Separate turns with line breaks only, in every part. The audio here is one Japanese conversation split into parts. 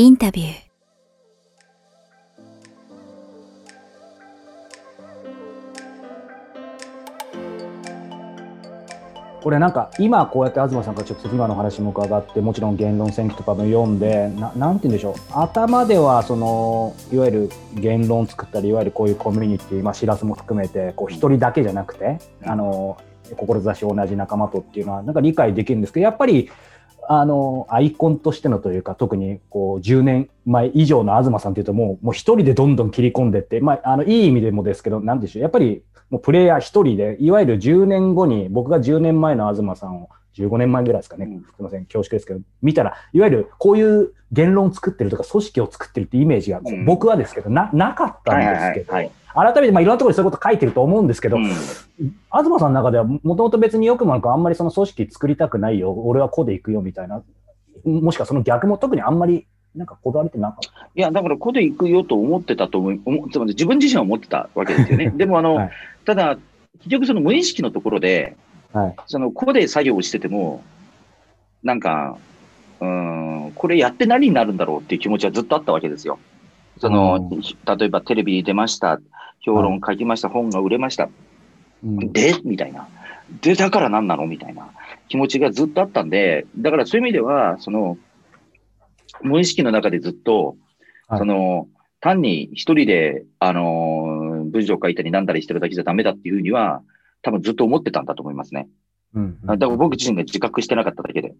インタビュー。
これなんか今こうやって東さんから直接今の話も伺ってもちろん言論選挙とかも読んでななんて言うんでしょう。頭ではそのいわゆる言論作ったりいわゆるこういうコミュニティまあしらすも含めてこう一人だけじゃなくてあの志同じ仲間とっていうのはなんか理解できるんですけどやっぱりあのアイコンとしてのというか特にこう10年前以上の東さんというともうもう一人でどんどん切り込んでって、まあ、あのいい意味でもですけど何でしょう。やっぱりもうプレイヤー1人で、いわゆる10年後に、僕が10年前の東さんを、15年前ぐらいですかね、すみません、恐縮ですけど、見たら、いわゆるこういう言論を作ってるとか、組織を作ってるってイメージが、僕はですけど、ななかったんですけど、改めて、まあ、いろんなところでそういうこと書いてると思うんですけど、うん、東さんの中では、もともと別によくもなく、あんまりその組織作りたくないよ、俺はこうでいくよみたいな、もしくはその逆も特にあんまりなんかこだわりってなかった。
いや、だからここで行くよと思ってたと思う、つまり自分自身は思ってたわけですよね。でもあの、はい、ただ、結局その無意識のところで、はい、そのここで作業をしてても、なんか、うん、これやって何になるんだろうっていう気持ちはずっとあったわけですよ。その、例えばテレビに出ました、評論書きました、はい、本が売れました。うん、でみたいな。で、だから何なの？みたいな。気持ちがずっとあったんで、だからそういう意味では、その、無意識の中でずっと、はい、その、単に一人で、あのー、文章を書いたりなんだりしてるだけじゃダメだっていうふうには、多分ずっと思ってたんだと思いますね。うん、うん、だから僕自身が自覚してなかっただけで。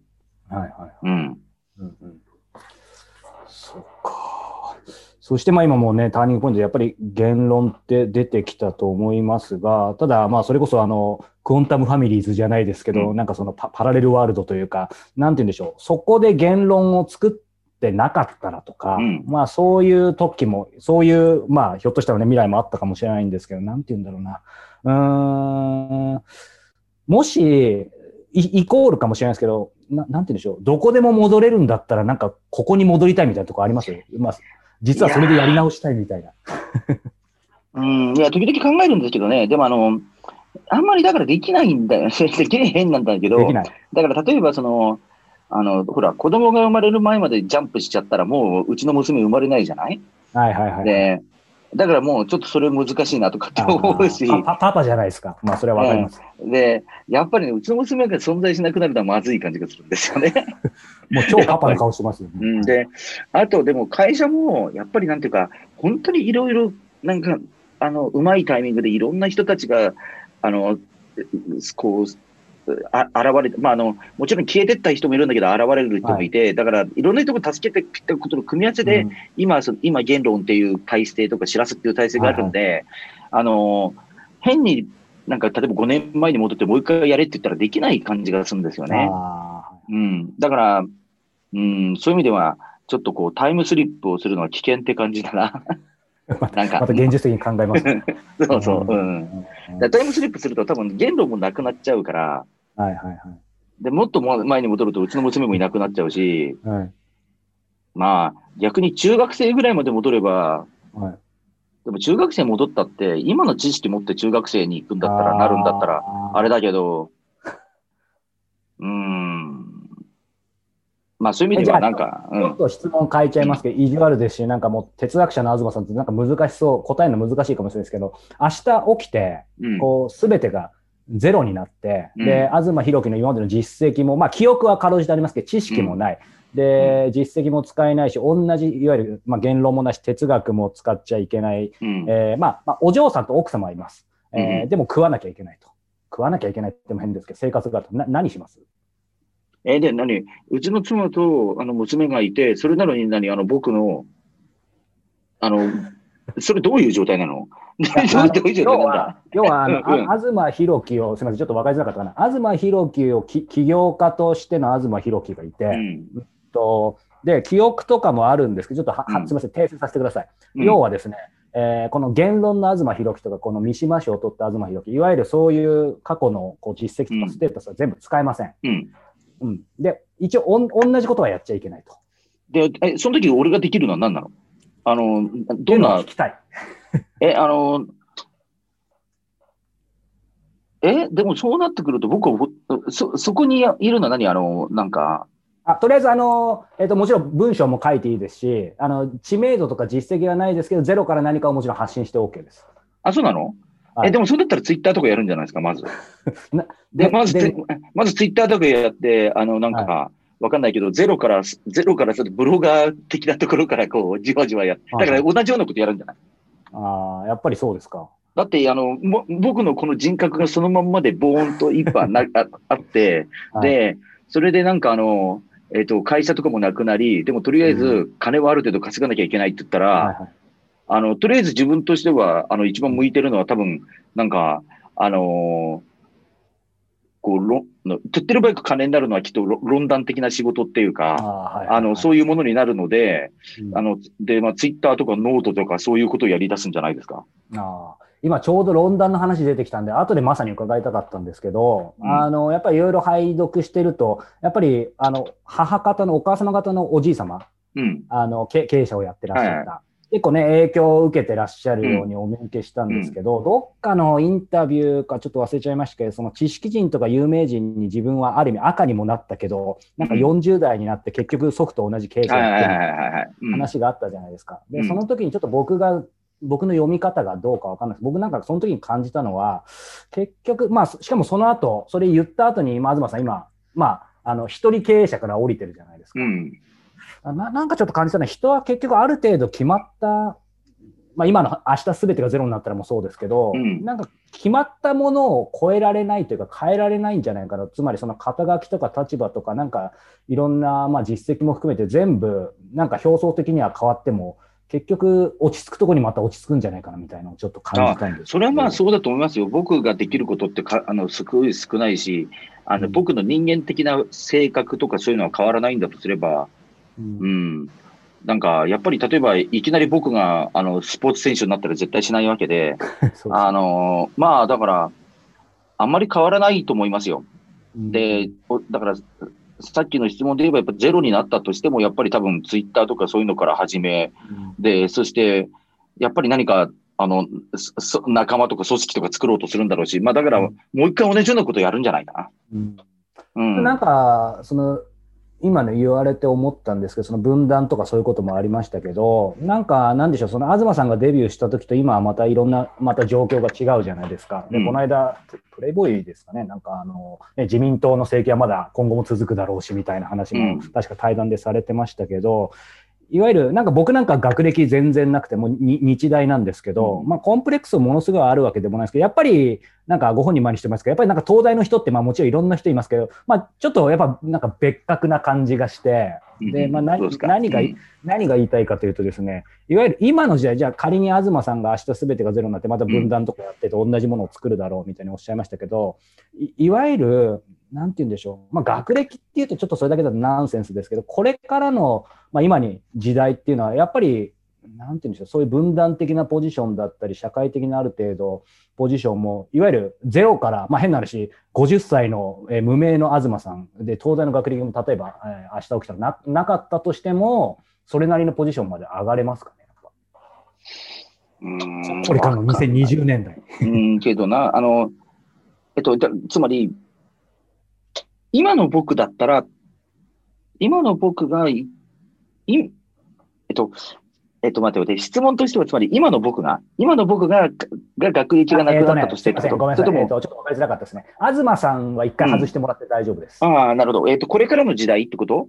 はいはい。うん。うんうん、そっか。そしてまあ今もね、ターニングポイントでやっぱり言論って出てきたと思いますが、ただまあそれこそあの、クオンタムファミリーズじゃないですけど、うん、なんかそのパパラレルワールドというか、なんて言うんでしょう、そこで言論を作ってってなかったらとか、うん、まあそういう時も、そういう、まあひょっとしたらね、未来もあったかもしれないんですけど、なんて言うんだろうな。うん、もし、イコールかもしれないですけど、ななんて言うんでしょう、どこでも戻れるんだったら、なんかここに戻りたいみたいなとこあります？まあ、実はそれでやり直したいみたいな。
うん、いや、時々考えるんですけどね、でもあの、あんまりだからできないんだよ。でき変なんだけど、だから例えばその、あの、ほら、子供が生まれる前までジャンプしちゃったら、もううちの娘生まれないじゃない？
はいはいはい。
で、だからもうちょっとそれ難しいなとかって思うし。
パパパじゃないですか。まあそれはわかります、
で、やっぱりね、うちの娘が存在しなくなるのはまずい感じがするんですよね。
もう超パパの顔してますよね。
うん、で、あとでも会社も、やっぱりなんていうか、本当にいろいろ、なんか、あの、うまいタイミングでいろんな人たちが、あの、こう、あ現れて、まあ、あの、もちろん消えてった人もいるんだけど、現れる人もいて、はい、だから、いろんな人が助けてきたことの組み合わせで、うん、今、その今、言論っていう体制とか、知らすっていう体制があるんで、はいはい、あの、変になんか、例えば5年前に戻ってもう一回やれって言ったらできない感じがするんですよね。うん。だから、うん、そういう意味では、ちょっとこう、タイムスリップをするのは危険って感じだな。
なんかまた現実的に考えます、ね、
そうそう。うん。タイムスリップすると多分言論もなくなっちゃうから、
はいはいはい。
で、もっと前に戻るとうちの娘もいなくなっちゃうし、はい、まあ、逆に中学生ぐらいまで戻れば、はい、でも中学生戻ったって、今の知識持って中学生に行くんだったら、なるんだったら、あれだけど、うん。まあそういう意味ではなんか、
ちょっと質問変えちゃいますけど、うん、意地悪ですし、なんかもう哲学者の東さんってなんか難しそう、答えるの難しいかもしれないですけど、明日起きて、こう、すべてがゼロになって、うん、で、東博樹の今までの実績も、まあ記憶はかろうじてありますけど、知識もない。うん、で、実績も使えないし、同じ、いわゆる、まあ、言論もなし、哲学も使っちゃいけない。うん、えー、まあ、まあ、お嬢さんと奥様はいます。えー、でも食わなきゃいけないと。食わなきゃいけないっても変ですけど、生活があると、な何します？
えー、で、何？うちの妻とあの娘がいて、それなのに何？あの僕の、あの、それどういう状態なの？
要は、要はあの、うん、東博樹を、すみません、ちょっと分かりづらかったかな？東博樹をき起業家としての東博樹がいて、うん、とで、記憶とかもあるんですけど、ちょっとは、うん、すみません、訂正させてください。要はですね、えー、この言論の東博樹とか、この三島賞を取った東博樹、いわゆるそういう過去のこう実績とかステータスは全部使えません。うん、で、一応おん、同じことはやっちゃいけないと。
で、え、その時俺ができるのは何なの？あの、どんな？
聞きたい。
え、あの、え、でもそうなってくると僕はそ、そこにいるのは何？あの、なんか、
あとりあえずあの、えっと、もちろん文章も書いていいですしあの、知名度とか実績はないですけど、ゼロから何かをもちろん発信して OK です。
あ、そうなの、はい、えでも、それだったらツイッターとかやるんじゃないですか、まず。で、まず、まずツイッターとかやって、あの、なんか、はい。わかんないけど、ゼロから、ゼロからちょっとブロガー的なところからこう、じわじわやだから同じようなことやるんじゃない？
ああ、やっぱりそうですか。
だって、あの、も僕のこの人格がそのまんまでボーンと一本なあ あって、はい、で、それでなんかあの、えっ、ー、と、会社とかもなくなり、でもとりあえず金はある程度稼がなきゃいけないって言ったら、はいはい、あの、とりあえず自分としては、あの、一番向いてるのは多分、なんか、あのーこう、ろ手っ取り早く金になるのはきっと論壇的な仕事っていうか、あはいはいはい、あの、そういうものになるので、うん、あの、で、まあ、ツイッターとかノートとかそういうことをやり出すんじゃないですか。
あ今ちょうど論壇の話出てきたんで、後でまさに伺いたかったんですけど、うん、あの、やっぱりいろいろ拝読してると、やっぱり、あの、母方のお母様方のおじい様、うん、あの、経営者をやってらっしゃった。はい結構ね、影響を受けてらっしゃるようにお見受けしたんですけど、うん、どっかのインタビューかちょっと忘れちゃいましたけど、その知識人とか有名人に自分はある意味赤にもなったけど、なんか40代になって結局祖父と同じ経営者って話があったじゃないですか。で、その時にちょっと僕が僕の読み方がどうかわかんないです。僕なんかその時に感じたのは、結局、まあ、しかもその後、それ言った後に、東さん今、まあ、あの、一人経営者から降りてるじゃないですか。うんななんかちょっと感じたのは、人は結局ある程度決まった、まあ、今の明日すべてがゼロになったらもそうですけど、うん、なんか決まったものを超えられないというか変えられないんじゃないかな。つまりその肩書きとか立場とかなんかいろんなまあ実績も含めて全部なんか表層的には変わっても結局落ち着くところにまた落ち着くんじゃないかなみたいなのをちょっと感じたんです
それはまあそうだと思いますよ。僕ができることってかあのすごい少ないし、あの、うん、僕の人間的な性格とかそういうのは変わらないんだとすれば、うん、なんか、やっぱり例えば、いきなり僕が、あの、スポーツ選手になったら絶対しないわけで、あの、まあ、だから、あんまり変わらないと思いますよ。で、だから、さっきの質問で言えば、やっぱゼロになったとしても、やっぱり多分ツイッターとかそういうのから始め、で、そして、やっぱり何か、あの、仲間とか組織とか作ろうとするんだろうし、まあだから、もう一回同じようなことやるんじゃないかな。うん。
うん、なんか、その、今ね、言われて思ったんですけど、その分断とかそういうこともありましたけど、なんか、なんでしょう、その東さんがデビューした時と今はまたいろんな、また状況が違うじゃないですか。で、うん、この間、プレイボーイですかね、なんかあの、ね、自民党の政権はまだ今後も続くだろうしみたいな話も、確か対談でされてましたけど、いわゆる、なんか僕なんか学歴全然なくて、も日大なんですけど、うん、まあコンプレックスものすごいあるわけでもないですけど、やっぱりなんかご本人前にしてますけど、やっぱりなんか東大の人ってまあもちろんいろんな人いますけど、まあちょっとやっぱなんか別格な感じがして、で、まあ何何が、何が言いたいかというとですね、いわゆる今の時代、じゃあ仮に東さんが明日全てがゼロになってまた分断とかやってて同じものを作るだろうみたいにおっしゃいましたけど、いいわゆる、なんて言うんでしょう。まあ、学歴っていうとちょっとそれだけだとナンセンスですけど、これからの、まあ、今に時代っていうのは、やっぱり、なんて言うんでしょう。そういう分断的なポジションだったり、社会的なある程度、ポジションも、いわゆるゼロから、まあ、変な話、50歳の、えー、無名の東さんで、東大の学歴も例えば、えー、明日起きたらななかったとしても、それなりのポジションまで上がれますかね。うんこれからの2020年代。
うん、けどな、あの、えっと、つまり、今の僕だったら、今の僕がい、いえっと、えっと、待って待って、質問としては、つまり今の僕が、今の僕が、が学歴がなくなったとしてって
こと、ごめんなさい、えっと、ちょっと分かりづらかったですね。東さんは一回外してもらって大丈夫です。
うん、ああ、なるほど。えっと、これからの時代ってこと？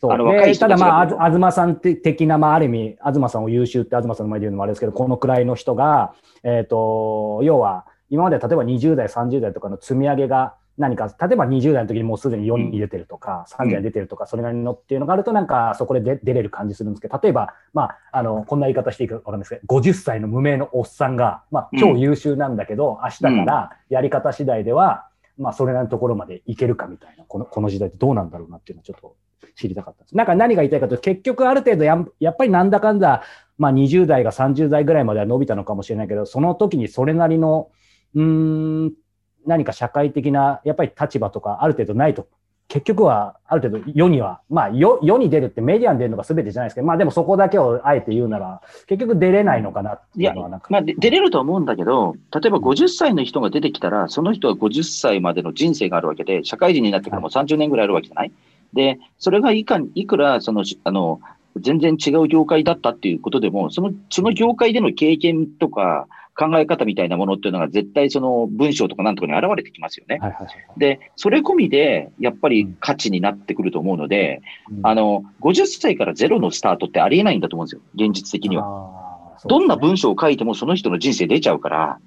そう。あの若い人ただまあ、東さん的な、まあ、ある意味、東さんを優秀って東さんの前で言うのもあれですけど、このくらいの人が、えっ、と、要は、今まで例えば20代、30代とかの積み上げが何か、例えば20代の時にもうすでに4に出てるとか、うん、30代出てるとか、それなりのっていうのがあると、なんかそこで出れる感じするんですけど、例えば、まあ、あの、こんな言い方していいかわかんないですけど、50歳の無名のおっさんが、まあ、超優秀なんだけど、うん、明日からやり方次第では、まあ、それなりのところまでいけるかみたいな、この、この時代ってどうなんだろうなっていうのをちょっと知りたかったです。なんか何が言いたいかというと、結局ある程度や、やっぱりなんだかんだ、まあ、20代が30代ぐらいまでは伸びたのかもしれないけど、その時にそれなりの、うん、何か社会的な、やっぱり立場とかある程度ないと、結局はある程度世には、まあ世世に出るってメディアに出るのが全てじゃないですけど、まあでもそこだけをあえて言うなら、結局出れないのかなっていうのはなんか。
まあ出れると思うんだけど、例えば50歳の人が出てきたら、その人は50歳までの人生があるわけで、社会人になってからも30年ぐらいあるわけじゃない、で、それがいかいくら、その、あの、全然違う業界だったっていうことでも、その、その業界での経験とか考え方みたいなものっていうのが絶対その文章とかなんとかに現れてきますよね。はいはいはい、で、それ込みでやっぱり価値になってくると思うので、うん、あの、50歳からゼロのスタートってありえないんだと思うんですよ。現実的には。ね、どんな文章を書いてもその人の人生出ちゃうから。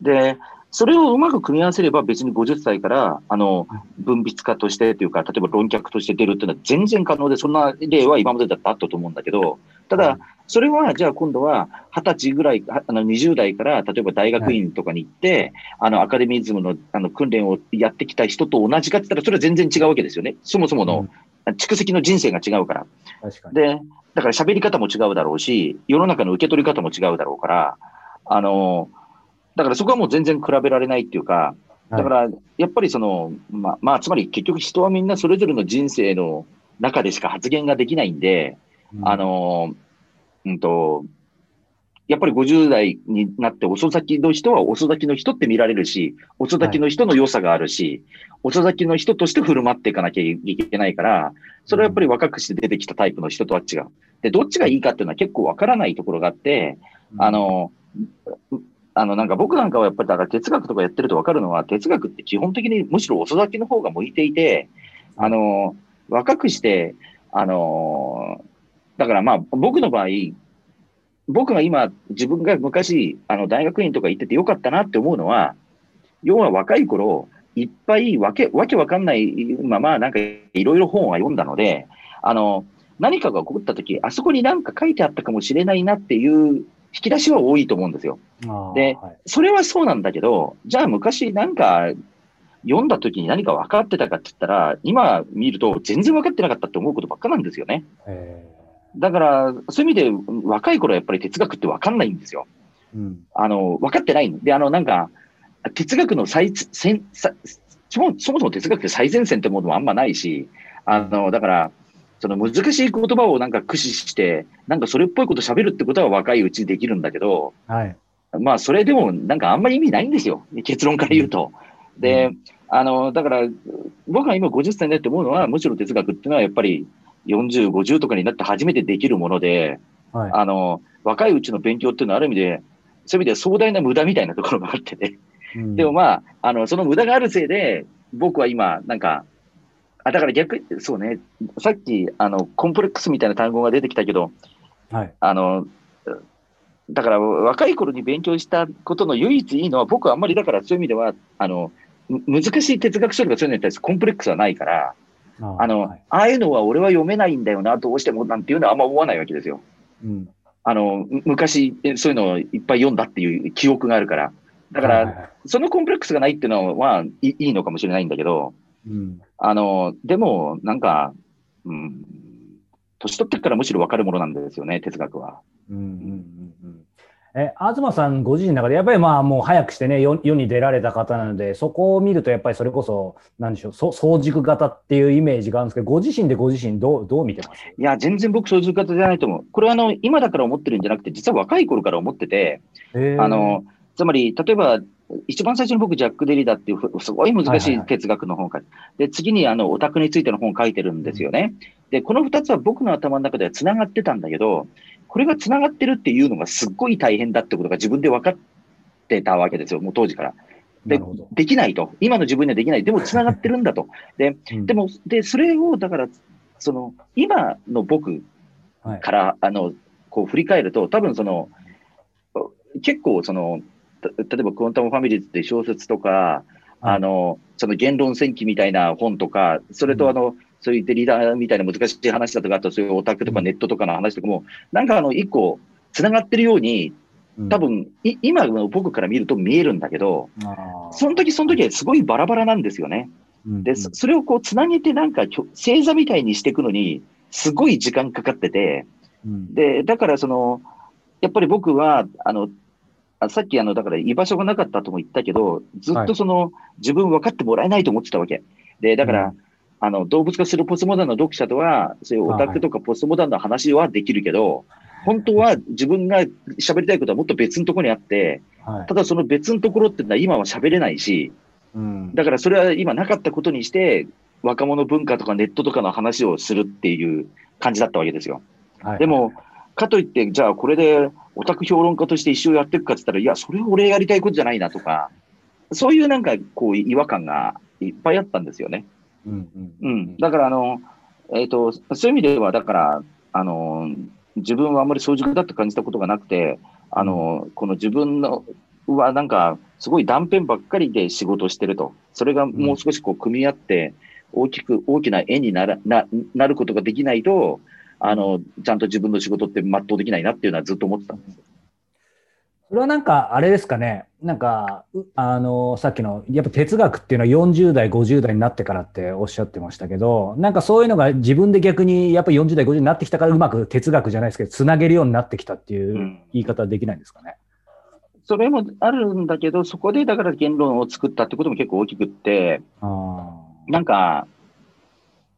で、それをうまく組み合わせれば別に50歳から、あの、分泌家としてというか、例えば論客として出るっていうのは全然可能で、そんな例は今までだってあったと思うんだけど、ただ、それは、じゃあ今度は20歳ぐらい、あの20代から、例えば大学院とかに行って、はい、あの、アカデミズムのあの訓練をやってきた人と同じかって言ったら、それは全然違うわけですよね。そもそもの蓄積の人生が違うから。確かに。で、だから喋り方も違うだろうし、世の中の受け取り方も違うだろうから、あの、だからそこはもう全然比べられないっていうか、だから、やっぱりその、まあ、まあ、つまり結局人はみんなそれぞれの人生の中でしか発言ができないんで、うん、あの、うんと、やっぱり50代になって遅咲きの人は遅咲きの人って見られるし、遅咲きの人の良さがあるし、はい、遅咲きの人として振る舞っていかなきゃいけないから、それはやっぱり若くして出てきたタイプの人とは違う。で、どっちがいいかっていうのは結構わからないところがあって、あの、あの、なんか僕なんかはやっぱりだから哲学とかやってると分かるのは、哲学って基本的にむしろ遅咲きの方が向いていて、あの、若くして、あの、だからまあ僕の場合、僕が今、自分が昔、あの、大学院とか行っててよかったなって思うのは、要は若い頃、いっぱいわけ、わけわかんないまま、なんかいろいろ本は読んだので、あの、何かが起こった時、あそこになんか書いてあったかもしれないなっていう引き出しは多いと思うんですよ。で、はい、それはそうなんだけど、じゃあ昔なんか読んだ時に何か分かってたかって言ったら、今見ると全然分かってなかったって思うことばっかなんですよね。だから、そういう意味で若い頃はやっぱり哲学って分かんないんですよ。うん、あの、分かってないで、あの、なんか、哲学の最、先、そもそも哲学って最前線ってものもあんまないし、あの、だから、その難しい言葉をなんか駆使して、なんかそれっぽいこと喋るってことは若いうちにできるんだけど、はい、まあそれでもなんかあんまり意味ないんですよ。結論から言うと。で、あの、だから僕が今50歳になって思うのは、むしろ哲学っていうのはやっぱり40、50とかになって初めてできるもので、はい、あの、若いうちの勉強っていうのはある意味で、そういう意味で壮大な無駄みたいなところがあってね。うん、でもまあ、あの、その無駄があるせいで、僕は今、なんか、あ、だから逆、そうね、さっき、あの、コンプレックスみたいな単語が出てきたけど、はい。あの、だから若い頃に勉強したことの唯一いいのは、僕はあんまりだからそういう意味では、あの、難しい哲学書とかそういうのに対してコンプレックスはないから、ああの、はい、ああいうのは俺は読めないんだよな、どうしてもなんていうのはあんま思わないわけですよ。うん、あの、昔、そういうのをいっぱい読んだっていう記憶があるから。だから、そのコンプレックスがないっていうのはいいのかもしれないんだけど、うん、あの、でも、なんか、うん、年取ってからむしろ分かるものなんですよね、哲学は。うんうんうん
うんえ、東さんご自身の中で、やっぱりまあもう早くしてね世、世に出られた方なので、そこを見ると、やっぱりそれこそ、なんでしょう、そ早熟型っていうイメージがあるんですけど、ご自身でご自身どう、どう見てます？
いや、全然僕、早熟型じゃないと思う。これはあの、今だから思ってるんじゃなくて、実は若い頃から思ってて、あの、つまり、例えば、一番最初に僕、ジャック・デリダっていう、すごい難しい哲学の本を書いて、で、次にあの、オタクについての本を書いてるんですよね。で、この二つは僕の頭の中では繋がってたんだけど、これが繋がってるっていうのがすっごい大変だってことが自分で分かってたわけですよ、もう当時から。で、できないと。今の自分にはできない。でも繋がってるんだと。で、うん、でも、で、それを、だから、その、今の僕から、はい、あの、こう振り返ると、多分その、結構その、例えばクォンタムファミリーズって小説とか、あの、その言論戦記みたいな本とか、それとあの、うん、そういうリーダーみたいな難しい話だとか、あとそういうオタクとかネットとかの話とかも、なんかあの、一個、繋がってるように、多分、うん、今の僕から見ると見えるんだけど、その時その時はすごいバラバラなんですよね。で、それをこう、つなげてなんか、星座みたいにしていくのに、すごい時間かかってて、で、だからその、やっぱり僕は、あの、あさっきあの、だから居場所がなかったとも言ったけど、ずっとその、はい、自分分かってもらえないと思ってたわけ。で、だから、うん、あの、動物化するポストモダンの読者とは、そういうオタクとかポストモダンの話はできるけど、本当は自分が喋りたいことはもっと別のところにあって、はい、ただその別のところってのは今は喋れないし、うん、だからそれは今なかったことにして、若者文化とかネットとかの話をするっていう感じだったわけですよ。はい、でも、かといって、じゃあこれでオタク評論家として一生やっていくかって言ったら、いや、それ俺やりたいことじゃないなとか、そういうなんかこう違和感がいっぱいあったんですよね。うん、うん、だからあの、えっ、ー、と、そういう意味では、だから、あの、自分はあんまり早熟だと感じたことがなくて、あの、この自分のはなんか、すごい断片ばっかりで仕事をしてると。それがもう少しこう組み合って、大きく、大きな絵にならななることができないと、あの、ちゃんと自分の仕事って全うできないなっていうのはずっと思ってたんです。
それはなんか、あれですかね。なんか、あの、さっきの、やっぱ哲学っていうのは40代、50代になってからっておっしゃってましたけど、なんかそういうのが自分で逆にやっぱ40代、50代になってきたからうまく哲学じゃないですけど、つなげるようになってきたっていう言い方はできないんですかね。
うん、それもあるんだけど、そこでだから言論を作ったってことも結構大きくって、なんか、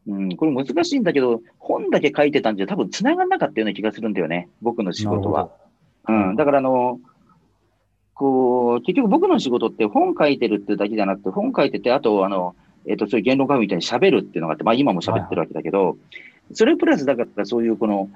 うん、これ難しいんだけど、本だけ書いてたんじゃ多分繋がんなかったような気がするんだよね、僕の仕事は。うん、だからあの、こう、結局僕の仕事って本書いてるってだけじゃなくて、本書いてて、あと、あの、えっ、ー、と、そういう言論家みたいに喋るっていうのがあって、まあ今も喋ってるわけだけど、はい、それプラスだからそういうこの、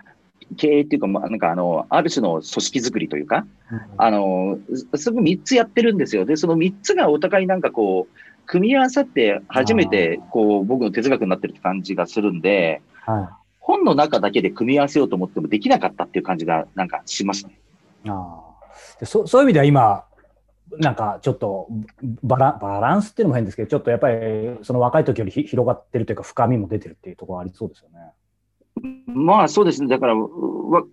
経営っていうか、まあ、なんかあの、ある種の組織づくりというか、うん、あの、すぐ3つやってるんですよ。で、その3つがお互いなんかこう、組み合わさって初めて、こう、僕の哲学になってるって感じがするんで、はい、本の中だけで組み合わせようと思ってもできなかったっていう感じがなんかしますね。
あそそういう意味では今、なんかちょっとバラバランスっていうのも変ですけど、ちょっとやっぱりその若い時より広がってるというか、深みも出てるっていうところありそうですよね。
まあそうですね、だからわ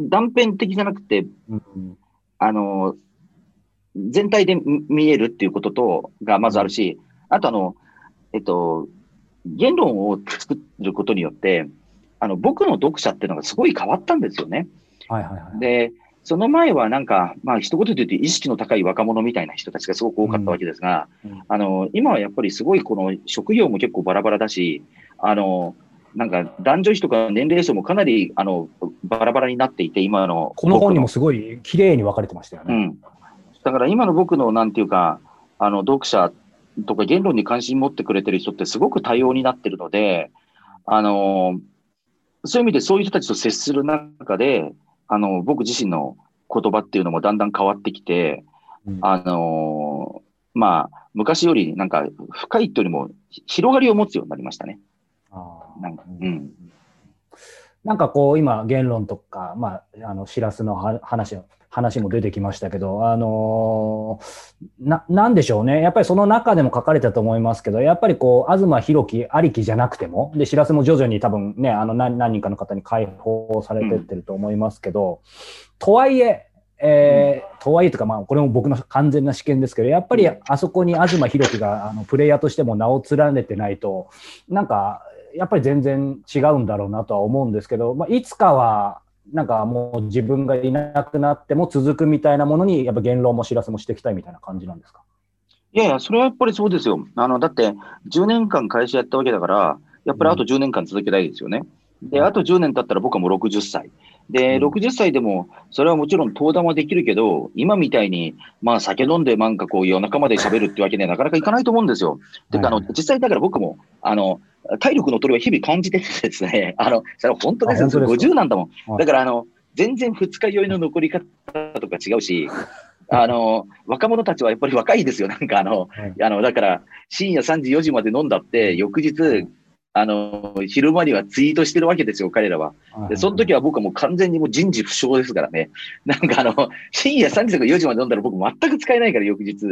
断片的じゃなくて、うん、あの全体で見えるっていうこととがまずあるし、あとあの、えっと、言論を作ることによって、あの僕の読者っていうのがすごい変わったんですよね。はいはいはい、で、その前はなんか、まあ一言で言うと意識の高い若者みたいな人たちがすごく多かったわけですが、うんうん、あの、今はやっぱりすごいこの職業も結構バラバラだし、あの、なんか男女比とか年齢層もかなりあのバラバラになっていて、今の。
この本にもすごい綺麗に分かれてましたよね。うん。
だから今の僕のなんていうか、あの、読者とか言論に関心持ってくれてる人ってすごく多様になってるので、あの、そういう意味でそういう人たちと接する中で、あの、僕自身の言葉っていうのもだんだん変わってきて、うん、あのまあ、昔よりなんか深いってよりも広がりを持つようになりましたね。あなんか、うん。
なんかこう、今、言論とか、まあ、あの、しらすの話、話も出てきましたけど、あのー、な、でしょうね。やっぱりその中でも書かれたと思いますけど、やっぱりこう、東博樹ありきじゃなくても、で、しらすも徐々に多分ね、あの何、何人かの方に解放されてってると思いますけど、うん、とはいえ、えー、とはいえとか、まあ、これも僕の完全な試験ですけど、やっぱりあそこに東博樹があのプレイヤーとしても名を連ねてないと、なんか、やっぱり全然違うんだろうなとは思うんですけど、まあ、いつかはなんかもう自分がいなくなっても続くみたいなものに、やっぱ言論も知らせもしていきたいみたいな感じなんですか？
いやいや、それはやっぱりそうですよ。あの、だって、10年間会社やったわけだから、やっぱりあと10年間続けたいですよね。うん、で、あと10年経ったら僕はもう60歳。で、60歳でも、それはもちろん登壇はできるけど、今みたいに、まあ酒飲んでなんかこう夜中まで喋るってわけにはなかなかいかないと思うんですよ。てか、あの、実際だから僕も、あの、体力の取りは日々感じててですね、あの、それは本当ですよ。50なんだもん。だから、あの、全然二日酔いの残り方とか違うし、あの、若者たちはやっぱり若いですよ。なんかあの、はい、あの、だから深夜3時、4時まで飲んだって、翌日、あの、昼間にはツイートしてるわけですよ、彼らは。で、その時は僕はもう完全にもう人事不詳ですからね。なんかあの、深夜3時とか4時まで飲んだら僕全く使えないから、翌日。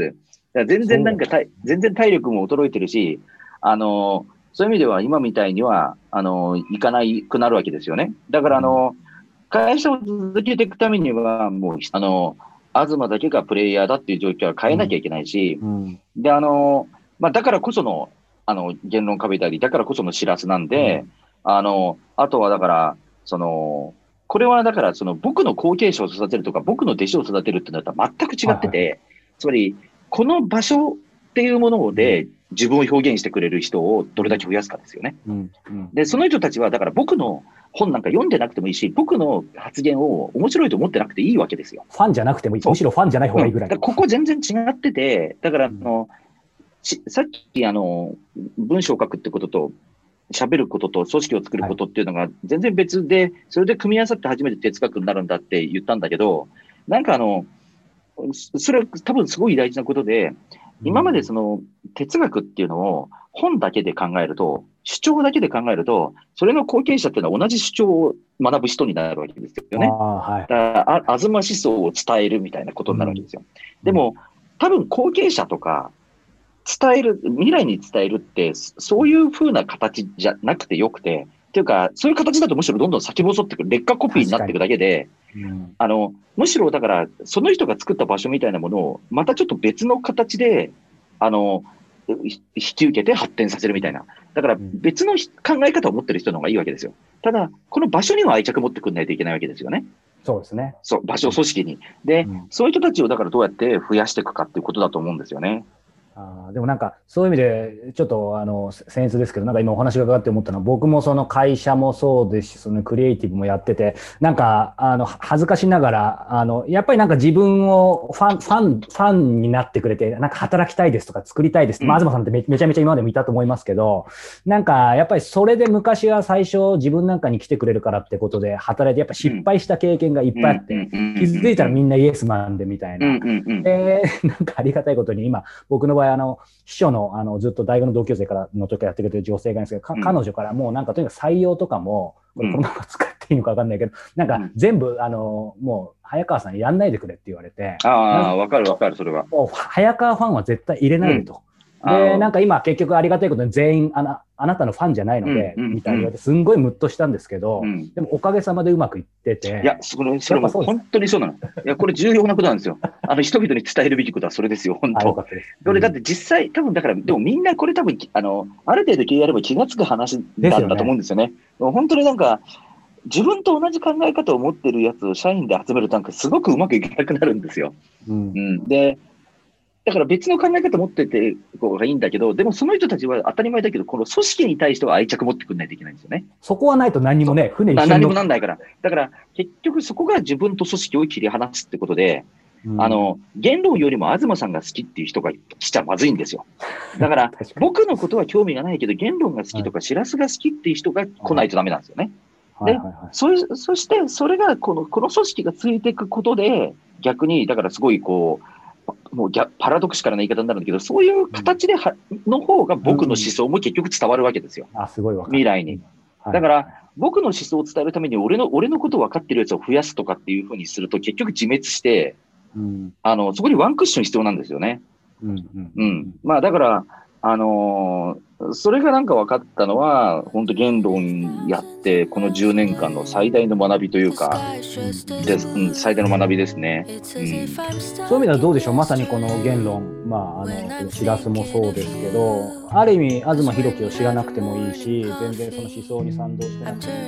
だ全然なんか全然体力も衰えてるし、あの、そういう意味では今みたいには、あの、いかないくなるわけですよね。だからあの、うん会社を続けていくためには、もう、あの、東だけがプレイヤーだっていう状況は変えなきゃいけないし、うんうん、で、あの、まあ、だからこその、あの、言論壁であり、だからこその知らずなんで、うん、あの、あとはだから、その、これはだから、その、僕の後継者を育てるとか、僕の弟子を育てるっていうのは全く違ってて、はいはい、つまり、この場所っていうもので、自分を表現してくれる人をどれだけ増やすかですよね。うんうん、で、その人たちは、だから僕の本なんか読んでなくてもいいし、僕の発言を面白いと思ってなくていいわけですよ。
ファンじゃなくてもいい。むしろファンじゃない方がいいぐらい。
ここ全然違ってて、だからあの、さっきあの文章を書くってことと、喋ることと組織を作ることっていうのが全然別で、それで組み合わさって初めて哲学になるんだって言ったんだけど、なんかあの、それは多分すごい大事なことで、今までその哲学っていうのを本だけで考えると、主張だけで考えると、それの後継者っていうのは同じ主張を学ぶ人になるわけですよね。はい、だからあ、東思想を伝えるみたいなことになるわけですよ。うん、でも、多分後継者とか、伝える、未来に伝えるって、そういうふうな形じゃなくてよくて、っていうか、そういう形だとむしろどんどん先細ってくる、劣化コピーになっていくだけで、うん、あの、むしろだから、その人が作った場所みたいなものを、またちょっと別の形で、あの、引き受けて発展させるみたいな。だから別の考え方を持ってる人の方がいいわけですよ。ただ、この場所には愛着持ってくんないといけないわけですよね。
そうですね。
そう、場所、組織に。で、うん、そういう人たちをだからどうやって増やしていくかっていうことだと思うんですよね。
あでもなんかそういう意味でちょっとあの僭越ですけどなんか今お話が伺って思ったのは僕もその会社もそうですしそのクリエイティブもやっててなんかあの恥ずかしながらあのやっぱりなんか自分をファンファンファンになってくれてなんか働きたいですとか作りたいです、うん、まあ、東さんってめちゃめちゃ今までもいたと思いますけどなんかやっぱりそれで昔は最初自分なんかに来てくれるからってことで働いてやっぱ失敗した経験がいっぱいあって、気づいたらみんなイエスマンでみたいな。でなんかありがたいことに今僕の場合あの秘書のあのずっと大学の同級生からの時からやってくれてる女性がいるんですけど、うん、彼女からもうなんかとにかく採用とかも、これこのまま使っていいのか分かんないけど、なんか全部、あのもう早川さんやんないでくれって言われて、
ああ、わかるわかる、それは。
もう早川ファンは絶対入れないでと。で、なんか今結局ありがたいことに全員あなあなたのファンじゃないので、みたいに言われて、すんごいムッとしたんですけど、でもおかげさまでうまくいってて。
いや、それ、それも本当にそうなの。いや、これ重要なことなんですよ。あの、人々に伝えるべきことはそれですよ、本当。これだって実際、多分だから、でもみんなこれ多分、あの、ある程度やれば気がつく話なんだと思うんですよね。よね本当になんか、自分と同じ考え方を持ってるやつを社員で集めるとなんかすごくうまくいかなくなるんですよ。うん、うん、で、だから別の考え方持ってて方がいいんだけど、でもその人たちは当たり前だけど、この組織に対しては愛着持ってくんないといけないんですよね。
そこはないと何もね、船に
何もなんないから。だから結局そこが自分と組織を切り離すってことで、うん、あの、言論よりも東さんが好きっていう人が来ちゃまずいんですよ。だから、僕のことは興味がないけど、言論が好きとか、しらすが好きっていう人が来ないとダメなんですよね。で、そそして、それがこの、この組織がついていくことで、逆に、だからすごいこう、もうパラドクシカルな言い方になるんだけど、そういう形では、の方が僕の思想も結局伝わるわけですよ。
あ、すごい
未来に。だから、僕の思想を伝えるために俺の、俺のことを分かってるやつを増やすとかっていうふうにすると、結局自滅して、うん、あの、そこにワンクッション必要なんですよね。うん、うん、うん。まあ、だから、あのー、それがなんか分かったのは、本当言論やって、この10年間の最大の学びというか、でうん、最大の学びですね、うん。そういう意
味ではどうでしょう、まさにこの言論、まあ、あの、しらすもそうですけど、ある意味、東博樹を知らなくてもいいし、全然その思想に賛同してなくてもいい。